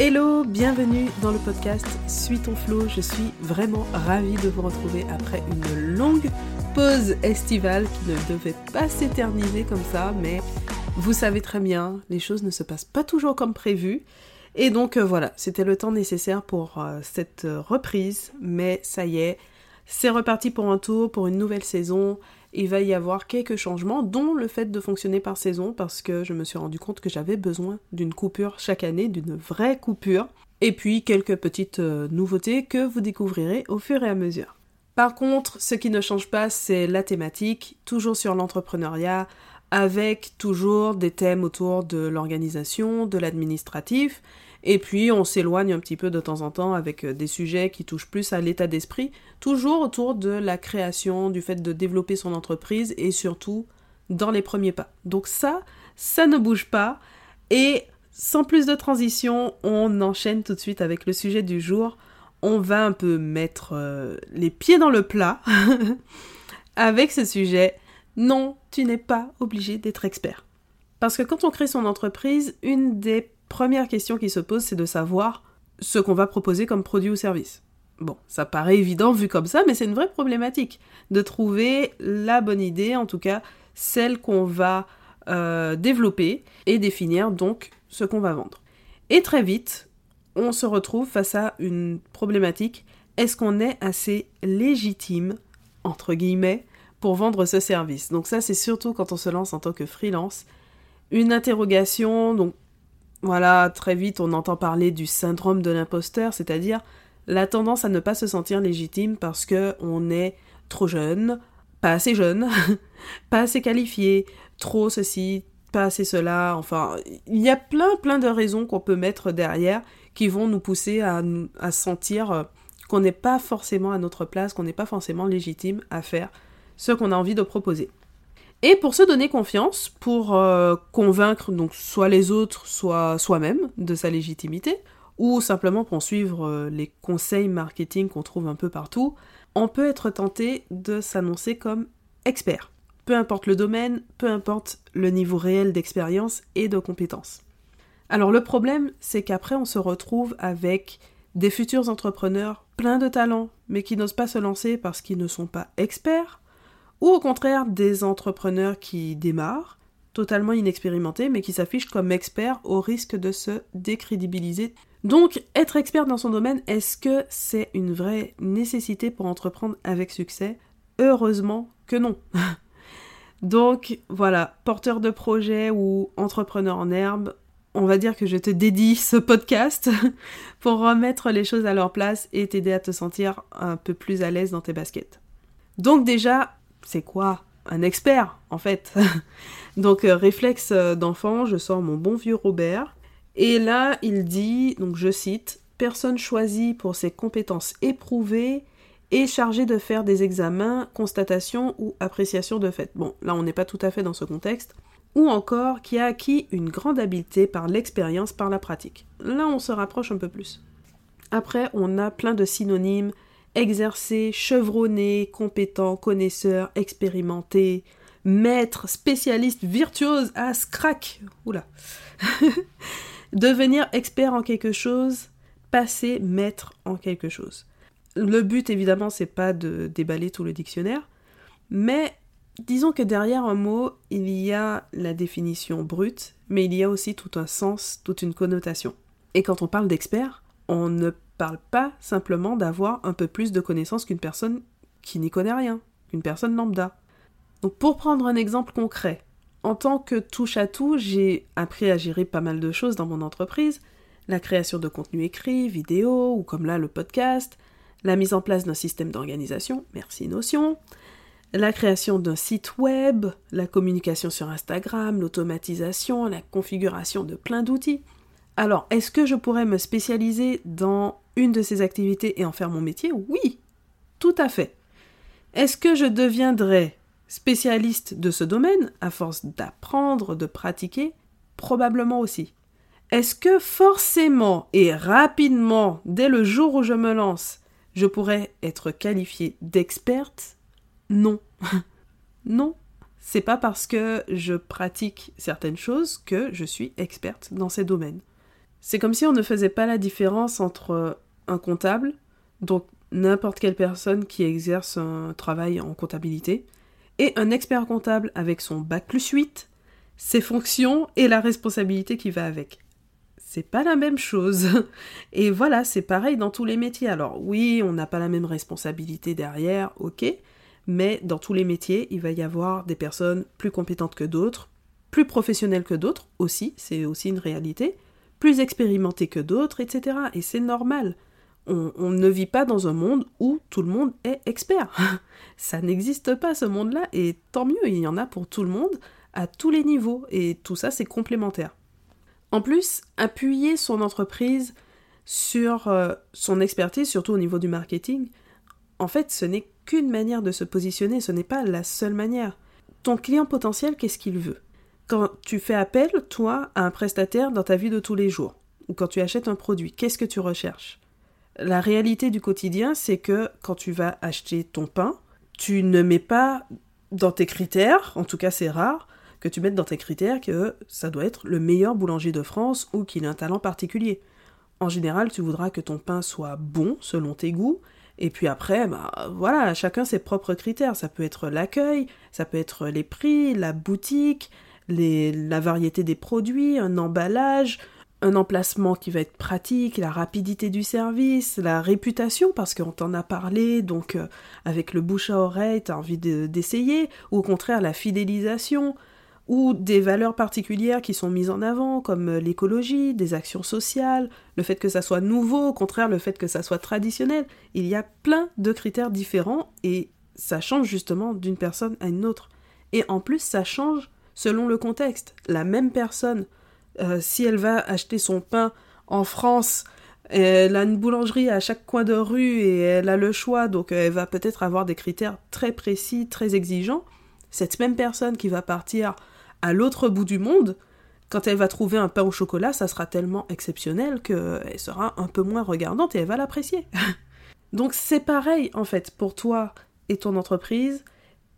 Hello, bienvenue dans le podcast Suis ton flow. Je suis vraiment ravie de vous retrouver après une longue pause estivale qui ne devait pas s'éterniser comme ça, mais vous savez très bien, les choses ne se passent pas toujours comme prévu. Et donc euh, voilà, c'était le temps nécessaire pour euh, cette reprise, mais ça y est, c'est reparti pour un tour, pour une nouvelle saison. Il va y avoir quelques changements, dont le fait de fonctionner par saison, parce que je me suis rendu compte que j'avais besoin d'une coupure chaque année, d'une vraie coupure. Et puis quelques petites euh, nouveautés que vous découvrirez au fur et à mesure. Par contre, ce qui ne change pas, c'est la thématique, toujours sur l'entrepreneuriat, avec toujours des thèmes autour de l'organisation, de l'administratif, et puis on s'éloigne un petit peu de temps en temps avec euh, des sujets qui touchent plus à l'état d'esprit, toujours autour de la création, du fait de développer son entreprise et surtout dans les premiers pas. Donc ça, ça ne bouge pas. Et sans plus de transition, on enchaîne tout de suite avec le sujet du jour. On va un peu mettre euh, les pieds dans le plat avec ce sujet. Non, tu n'es pas obligé d'être expert. Parce que quand on crée son entreprise, une des première question qui se pose, c'est de savoir ce qu'on va proposer comme produit ou service. Bon, ça paraît évident vu comme ça, mais c'est une vraie problématique de trouver la bonne idée, en tout cas celle qu'on va euh, développer et définir donc ce qu'on va vendre. Et très vite, on se retrouve face à une problématique. Est-ce qu'on est assez légitime, entre guillemets, pour vendre ce service? Donc ça, c'est surtout quand on se lance en tant que freelance. Une interrogation, donc voilà, très vite on entend parler du syndrome de l'imposteur, c'est-à-dire la tendance à ne pas se sentir légitime parce que on est trop jeune, pas assez jeune, pas assez qualifié, trop ceci, pas assez cela, enfin, il y a plein plein de raisons qu'on peut mettre derrière qui vont nous pousser à, à sentir euh, qu'on n'est pas forcément à notre place, qu'on n'est pas forcément légitime à faire ce qu'on a envie de proposer. Et pour se donner confiance, pour euh, convaincre donc soit les autres, soit soi-même de sa légitimité, ou simplement pour suivre euh, les conseils marketing qu'on trouve un peu partout, on peut être tenté de s'annoncer comme expert. Peu importe le domaine, peu importe le niveau réel d'expérience et de compétences. Alors le problème, c'est qu'après on se retrouve avec des futurs entrepreneurs pleins de talent, mais qui n'osent pas se lancer parce qu'ils ne sont pas experts, ou au contraire des entrepreneurs qui démarrent, totalement inexpérimentés, mais qui s'affichent comme experts au risque de se décrédibiliser. Donc, être expert dans son domaine, est-ce que c'est une vraie nécessité pour entreprendre avec succès? Heureusement que non. Donc, voilà, porteur de projet ou entrepreneur en herbe, on va dire que je te dédie ce podcast pour remettre les choses à leur place et t'aider à te sentir un peu plus à l'aise dans tes baskets. Donc déjà, c'est quoi un expert en fait Donc euh, réflexe euh, d'enfant, je sors mon bon vieux Robert et là il dit donc je cite personne choisie pour ses compétences éprouvées et chargée de faire des examens, constatations ou appréciations de fait. Bon, là on n'est pas tout à fait dans ce contexte. Ou encore qui a acquis une grande habileté par l'expérience, par la pratique. Là on se rapproche un peu plus. Après, on a plein de synonymes exercé, chevronné, compétent, connaisseur, expérimenté, maître, spécialiste, virtuose, as, crack. Oula. Devenir expert en quelque chose, passer maître en quelque chose. Le but évidemment c'est pas de déballer tout le dictionnaire, mais disons que derrière un mot, il y a la définition brute, mais il y a aussi tout un sens, toute une connotation. Et quand on parle d'expert, on ne parle pas simplement d'avoir un peu plus de connaissances qu'une personne qui n'y connaît rien, qu'une personne lambda. Donc pour prendre un exemple concret, en tant que touche à tout, j'ai appris à gérer pas mal de choses dans mon entreprise, la création de contenu écrit, vidéo, ou comme là le podcast, la mise en place d'un système d'organisation, merci Notion, la création d'un site web, la communication sur Instagram, l'automatisation, la configuration de plein d'outils. Alors, est-ce que je pourrais me spécialiser dans une de ces activités et en faire mon métier Oui, tout à fait. Est-ce que je deviendrai spécialiste de ce domaine à force d'apprendre, de pratiquer? Probablement aussi. Est-ce que forcément et rapidement, dès le jour où je me lance, je pourrais être qualifiée d'experte? Non. non. C'est pas parce que je pratique certaines choses que je suis experte dans ces domaines. C'est comme si on ne faisait pas la différence entre un comptable, donc n'importe quelle personne qui exerce un travail en comptabilité, et un expert comptable avec son bac plus 8, ses fonctions et la responsabilité qui va avec. C'est pas la même chose. Et voilà, c'est pareil dans tous les métiers. Alors oui, on n'a pas la même responsabilité derrière, ok, mais dans tous les métiers, il va y avoir des personnes plus compétentes que d'autres, plus professionnelles que d'autres aussi, c'est aussi une réalité, plus expérimentées que d'autres, etc. Et c'est normal on, ne vit pas dans un monde où tout le monde est expert. Ça n'existe pas ce monde-là, et tant mieux, il y en a pour tout le monde, à tous les niveaux, et tout ça c'est complémentaire. En plus, appuyer son entreprise sur euh, son expertise, surtout au niveau du marketing, en fait ce n'est qu'une manière de se positionner, ce n'est pas la seule manière. Ton client potentiel, qu'est-ce qu'il veut? Quand tu fais appel, toi, à un prestataire dans ta vie de tous les jours, ou quand tu achètes un produit, qu'est-ce que tu recherches? La réalité du quotidien, c'est que quand tu vas acheter ton pain, tu ne mets pas dans tes critères, en tout cas c'est rare, que tu mettes dans tes critères que ça doit être le meilleur boulanger de France ou qu'il ait un talent particulier. En général, tu voudras que ton pain soit bon selon tes goûts, et puis après, bah voilà, chacun ses propres critères. Ça peut être l'accueil, ça peut être les prix, la boutique, la variété des produits, un emballage, un emplacement qui va être pratique, la rapidité du service, la réputation, parce qu'on t'en a parlé, donc euh, avec le bouche à oreille, tu as envie d'essayer, ou au contraire la fidélisation, ou des valeurs particulières qui sont mises en avant, comme euh, l'écologie, des actions sociales, le fait que ça soit nouveau, au contraire le fait que ça soit traditionnel. Il y a plein de critères différents et ça change justement d'une personne à une autre. Et en plus, ça change selon le contexte. La même personne euh, si elle va acheter son pain en France, elle a une boulangerie à chaque coin de rue et elle a le choix, donc elle va peut-être avoir des critères très précis, très exigeants. Cette même personne qui va partir à l'autre bout du monde, quand elle va trouver un pain au chocolat, ça sera tellement exceptionnel qu'elle sera un peu moins regardante et elle va l'apprécier. donc c'est pareil en fait pour toi et ton entreprise.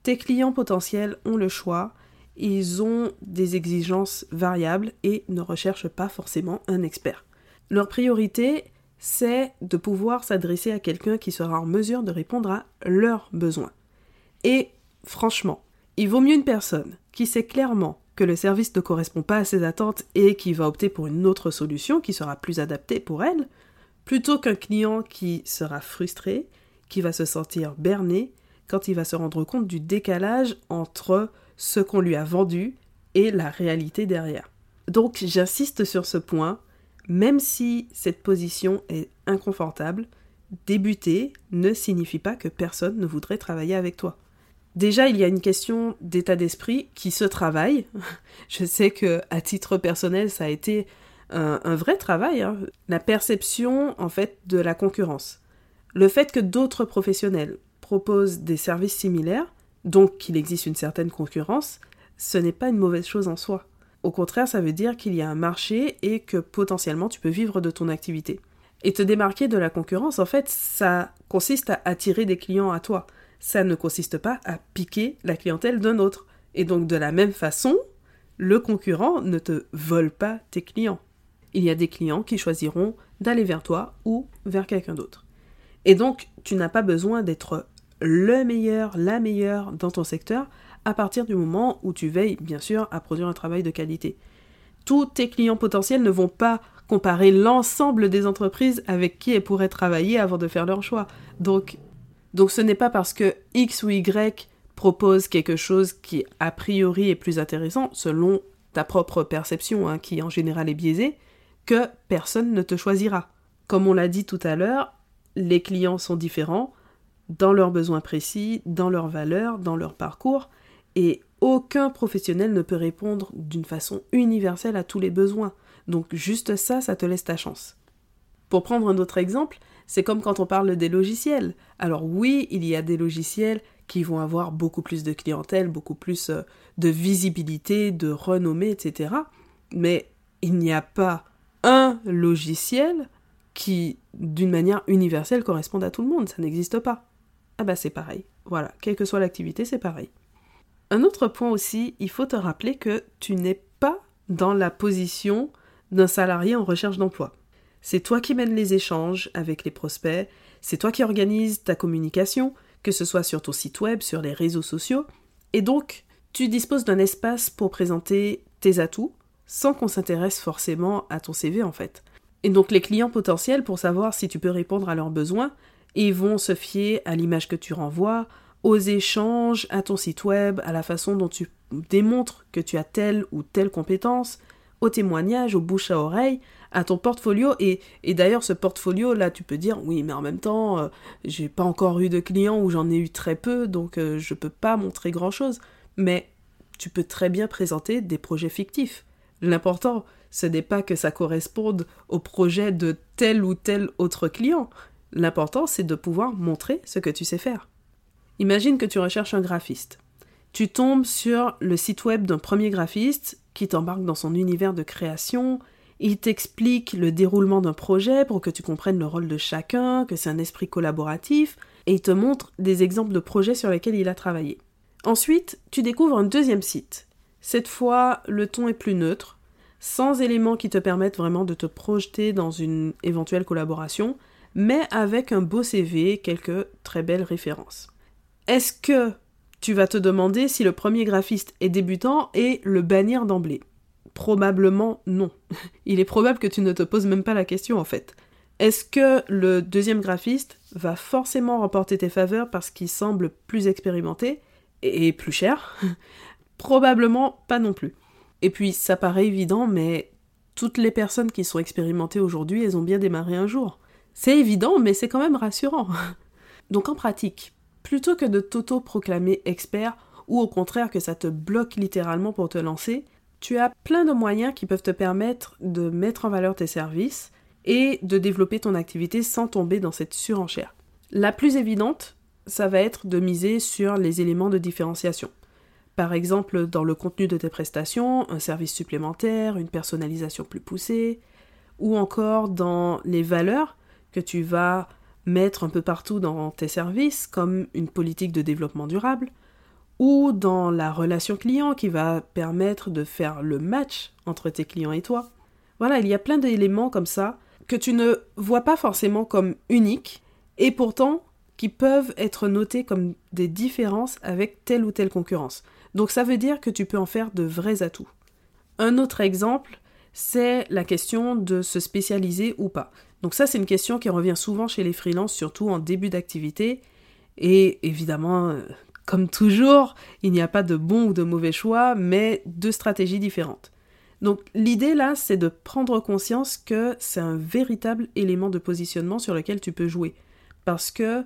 Tes clients potentiels ont le choix ils ont des exigences variables et ne recherchent pas forcément un expert. Leur priorité, c'est de pouvoir s'adresser à quelqu'un qui sera en mesure de répondre à leurs besoins. Et franchement, il vaut mieux une personne qui sait clairement que le service ne correspond pas à ses attentes et qui va opter pour une autre solution qui sera plus adaptée pour elle, plutôt qu'un client qui sera frustré, qui va se sentir berné quand il va se rendre compte du décalage entre ce qu'on lui a vendu et la réalité derrière. Donc j'insiste sur ce point, même si cette position est inconfortable, débuter ne signifie pas que personne ne voudrait travailler avec toi. Déjà, il y a une question d'état d'esprit qui se travaille. Je sais que à titre personnel, ça a été un, vrai travail. Hein. La perception, en fait, de la concurrence. Le fait que d'autres professionnels proposent des services similaires donc qu'il existe une certaine concurrence, ce n'est pas une mauvaise chose en soi. Au contraire, ça veut dire qu'il y a un marché et que potentiellement tu peux vivre de ton activité. Et te démarquer de la concurrence, en fait, ça consiste à attirer des clients à toi. Ça ne consiste pas à piquer la clientèle d'un autre. Et donc de la même façon, le concurrent ne te vole pas tes clients. Il y a des clients qui choisiront d'aller vers toi ou vers quelqu'un d'autre. Et donc, tu n'as pas besoin d'être le meilleur, la meilleure dans ton secteur à partir du moment où tu veilles bien sûr à produire un travail de qualité. Tous tes clients potentiels ne vont pas comparer l'ensemble des entreprises avec qui elles pourraient travailler avant de faire leur choix. Donc, donc ce n'est pas parce que X ou Y propose quelque chose qui a priori est plus intéressant selon ta propre perception, hein, qui en général est biaisée, que personne ne te choisira. Comme on l'a dit tout à l'heure, les clients sont différents, dans leurs besoins précis, dans leurs valeurs, dans leur parcours, et aucun professionnel ne peut répondre d'une façon universelle à tous les besoins. Donc juste ça, ça te laisse ta chance. Pour prendre un autre exemple, c'est comme quand on parle des logiciels. Alors oui, il y a des logiciels qui vont avoir beaucoup plus de clientèle, beaucoup plus euh, de visibilité, de renommée, etc. Mais il n'y a pas un logiciel qui, d'une manière universelle, corresponde à tout le monde. Ça n'existe pas ah bah c'est pareil. Voilà, quelle que soit l'activité, c'est pareil. Un autre point aussi, il faut te rappeler que tu n'es pas dans la position d'un salarié en recherche d'emploi. C'est toi qui mènes les échanges avec les prospects, c'est toi qui organises ta communication, que ce soit sur ton site web, sur les réseaux sociaux, et donc tu disposes d'un espace pour présenter tes atouts sans qu'on s'intéresse forcément à ton CV en fait. Et donc les clients potentiels, pour savoir si tu peux répondre à leurs besoins, ils vont se fier à l'image que tu renvoies, aux échanges, à ton site web, à la façon dont tu démontres que tu as telle ou telle compétence, aux témoignages, aux bouche à oreille, à ton portfolio. Et, d'ailleurs, ce portfolio, là, tu peux dire, oui, mais en même temps, euh, j'ai pas encore eu de clients ou j'en ai eu très peu, donc euh, je peux pas montrer grand chose. Mais tu peux très bien présenter des projets fictifs. L'important, ce n'est pas que ça corresponde au projet de tel ou tel autre client. L'important, c'est de pouvoir montrer ce que tu sais faire. Imagine que tu recherches un graphiste. Tu tombes sur le site web d'un premier graphiste qui t'embarque dans son univers de création, il t'explique le déroulement d'un projet pour que tu comprennes le rôle de chacun, que c'est un esprit collaboratif, et il te montre des exemples de projets sur lesquels il a travaillé. Ensuite, tu découvres un deuxième site. Cette fois, le ton est plus neutre, sans éléments qui te permettent vraiment de te projeter dans une éventuelle collaboration, mais avec un beau CV, quelques très belles références. Est-ce que tu vas te demander si le premier graphiste est débutant et le bannir d'emblée? Probablement non. Il est probable que tu ne te poses même pas la question en fait. Est-ce que le deuxième graphiste va forcément remporter tes faveurs parce qu'il semble plus expérimenté et plus cher? Probablement pas non plus. Et puis ça paraît évident, mais toutes les personnes qui sont expérimentées aujourd'hui, elles ont bien démarré un jour. C'est évident, mais c'est quand même rassurant. Donc en pratique, plutôt que de t'auto-proclamer expert, ou au contraire que ça te bloque littéralement pour te lancer, tu as plein de moyens qui peuvent te permettre de mettre en valeur tes services et de développer ton activité sans tomber dans cette surenchère. La plus évidente, ça va être de miser sur les éléments de différenciation. Par exemple, dans le contenu de tes prestations, un service supplémentaire, une personnalisation plus poussée, ou encore dans les valeurs que tu vas mettre un peu partout dans tes services, comme une politique de développement durable, ou dans la relation client qui va permettre de faire le match entre tes clients et toi. Voilà, il y a plein d'éléments comme ça que tu ne vois pas forcément comme uniques et pourtant qui peuvent être notés comme des différences avec telle ou telle concurrence. Donc ça veut dire que tu peux en faire de vrais atouts. Un autre exemple, c'est la question de se spécialiser ou pas. Donc ça, c'est une question qui revient souvent chez les freelances, surtout en début d'activité. Et évidemment, comme toujours, il n'y a pas de bon ou de mauvais choix, mais deux stratégies différentes. Donc l'idée là, c'est de prendre conscience que c'est un véritable élément de positionnement sur lequel tu peux jouer. Parce que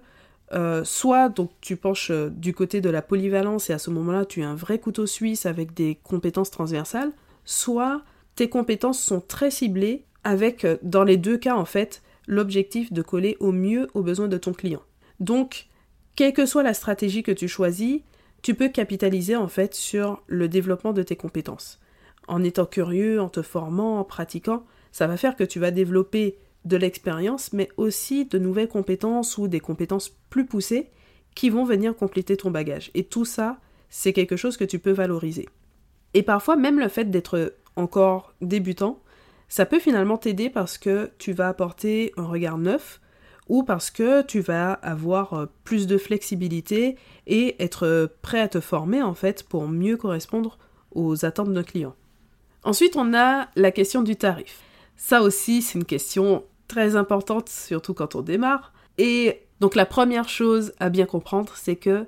euh, soit donc tu penches euh, du côté de la polyvalence et à ce moment-là tu es un vrai couteau suisse avec des compétences transversales, soit tes compétences sont très ciblées avec euh, dans les deux cas en fait l'objectif de coller au mieux aux besoins de ton client. Donc quelle que soit la stratégie que tu choisis, tu peux capitaliser en fait sur le développement de tes compétences. En étant curieux, en te formant, en pratiquant, ça va faire que tu vas développer de l'expérience, mais aussi de nouvelles compétences ou des compétences plus poussées qui vont venir compléter ton bagage. Et tout ça, c'est quelque chose que tu peux valoriser. Et parfois, même le fait d'être encore débutant, ça peut finalement t'aider parce que tu vas apporter un regard neuf, ou parce que tu vas avoir euh, plus de flexibilité et être euh, prêt à te former en fait pour mieux correspondre aux attentes de client. Ensuite, on a la question du tarif. Ça aussi, c'est une question très importante, surtout quand on démarre. Et donc la première chose à bien comprendre, c'est que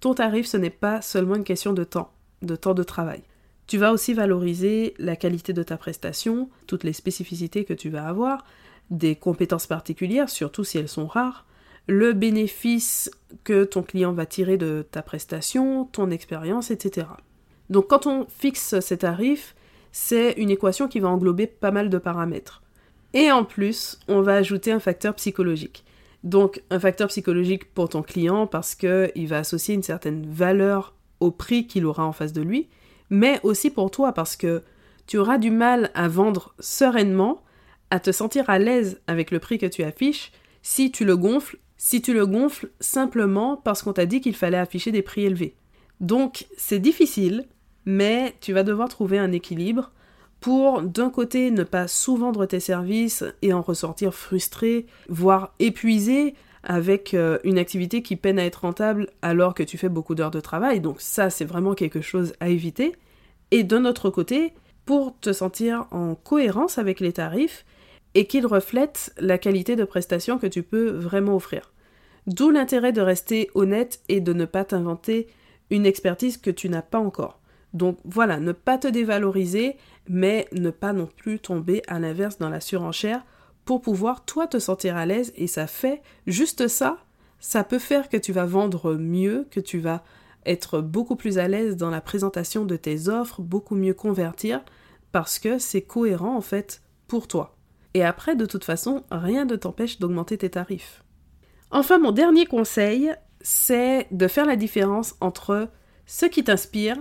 ton tarif, ce n'est pas seulement une question de temps, de temps de travail. Tu vas aussi valoriser la qualité de ta prestation, toutes les spécificités que tu vas avoir, des compétences particulières, surtout si elles sont rares, le bénéfice que ton client va tirer de ta prestation, ton expérience, etc. Donc quand on fixe ces tarifs, c'est une équation qui va englober pas mal de paramètres. Et en plus, on va ajouter un facteur psychologique. Donc un facteur psychologique pour ton client parce qu'il va associer une certaine valeur au prix qu'il aura en face de lui, mais aussi pour toi parce que tu auras du mal à vendre sereinement à te sentir à l'aise avec le prix que tu affiches si tu le gonfles, si tu le gonfles simplement parce qu'on t'a dit qu'il fallait afficher des prix élevés. Donc c'est difficile, mais tu vas devoir trouver un équilibre pour d'un côté ne pas sous-vendre tes services et en ressortir frustré, voire épuisé avec euh, une activité qui peine à être rentable alors que tu fais beaucoup d'heures de travail. Donc ça, c'est vraiment quelque chose à éviter. Et d'un autre côté, pour te sentir en cohérence avec les tarifs et qu'ils reflètent la qualité de prestation que tu peux vraiment offrir. D'où l'intérêt de rester honnête et de ne pas t'inventer une expertise que tu n'as pas encore. Donc voilà, ne pas te dévaloriser, mais ne pas non plus tomber à l'inverse dans la surenchère pour pouvoir toi te sentir à l'aise et ça fait juste ça, ça peut faire que tu vas vendre mieux, que tu vas être beaucoup plus à l'aise dans la présentation de tes offres, beaucoup mieux convertir parce que c'est cohérent en fait pour toi. Et après de toute façon, rien ne t'empêche d'augmenter tes tarifs. Enfin, mon dernier conseil, c'est de faire la différence entre ce qui t'inspire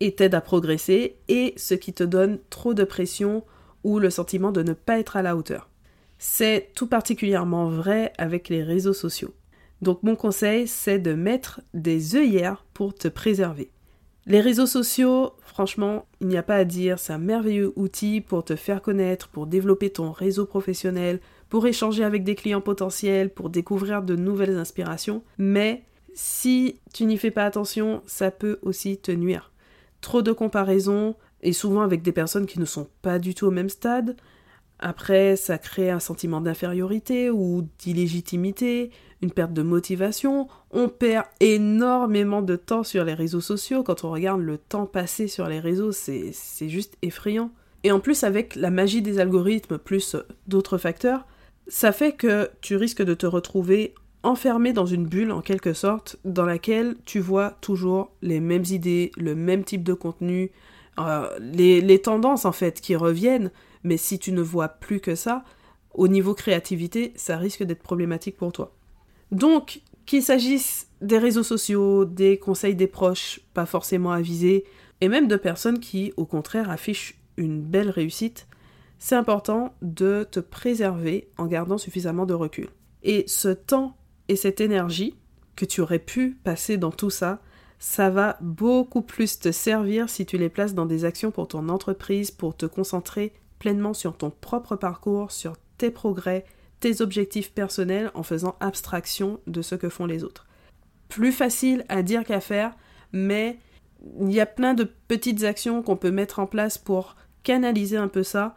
et t'aide à progresser et ce qui te donne trop de pression ou le sentiment de ne pas être à la hauteur. C'est tout particulièrement vrai avec les réseaux sociaux. Donc mon conseil, c'est de mettre des œillères pour te préserver. Les réseaux sociaux, franchement, il n'y a pas à dire, c'est un merveilleux outil pour te faire connaître, pour développer ton réseau professionnel, pour échanger avec des clients potentiels, pour découvrir de nouvelles inspirations, mais si tu n'y fais pas attention, ça peut aussi te nuire. Trop de comparaisons, et souvent avec des personnes qui ne sont pas du tout au même stade, après, ça crée un sentiment d'infériorité ou d'illégitimité, une perte de motivation. On perd énormément de temps sur les réseaux sociaux. Quand on regarde le temps passé sur les réseaux, c'est juste effrayant. Et en plus, avec la magie des algorithmes plus d'autres facteurs, ça fait que tu risques de te retrouver enfermé dans une bulle en quelque sorte, dans laquelle tu vois toujours les mêmes idées, le même type de contenu, euh, les, les tendances en fait qui reviennent, mais si tu ne vois plus que ça, au niveau créativité, ça risque d'être problématique pour toi. Donc, qu'il s'agisse des réseaux sociaux, des conseils des proches, pas forcément avisés, et même de personnes qui, au contraire, affichent une belle réussite, c'est important de te préserver en gardant suffisamment de recul. Et ce temps et cette énergie que tu aurais pu passer dans tout ça, ça va beaucoup plus te servir si tu les places dans des actions pour ton entreprise, pour te concentrer pleinement sur ton propre parcours, sur tes progrès, tes objectifs personnels en faisant abstraction de ce que font les autres. Plus facile à dire qu'à faire, mais il y a plein de petites actions qu'on peut mettre en place pour canaliser un peu ça.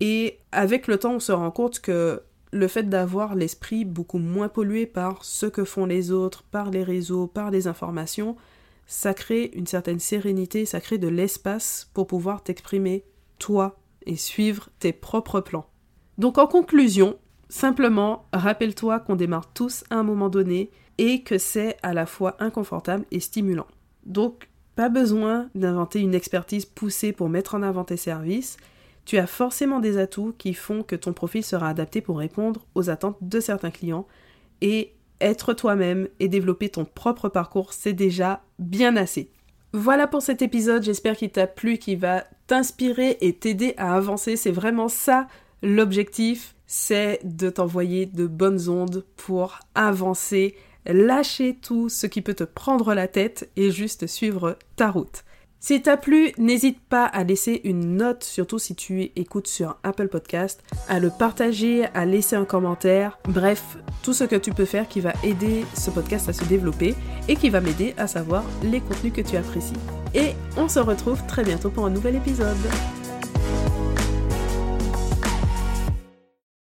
Et avec le temps, on se rend compte que le fait d'avoir l'esprit beaucoup moins pollué par ce que font les autres, par les réseaux, par les informations, ça crée une certaine sérénité, ça crée de l'espace pour pouvoir t'exprimer toi et suivre tes propres plans. Donc en conclusion, simplement rappelle-toi qu'on démarre tous à un moment donné et que c'est à la fois inconfortable et stimulant. Donc pas besoin d'inventer une expertise poussée pour mettre en avant tes services, tu as forcément des atouts qui font que ton profil sera adapté pour répondre aux attentes de certains clients et être toi-même et développer ton propre parcours, c'est déjà bien assez. Voilà pour cet épisode, j'espère qu'il t'a plu, qu'il va t'inspirer et t'aider à avancer. C'est vraiment ça l'objectif, c'est de t'envoyer de bonnes ondes pour avancer, lâcher tout ce qui peut te prendre la tête et juste suivre ta route. Si t'as plu, n'hésite pas à laisser une note, surtout si tu écoutes sur Apple Podcast, à le partager, à laisser un commentaire, bref, tout ce que tu peux faire qui va aider ce podcast à se développer et qui va m'aider à savoir les contenus que tu apprécies. Et on se retrouve très bientôt pour un nouvel épisode.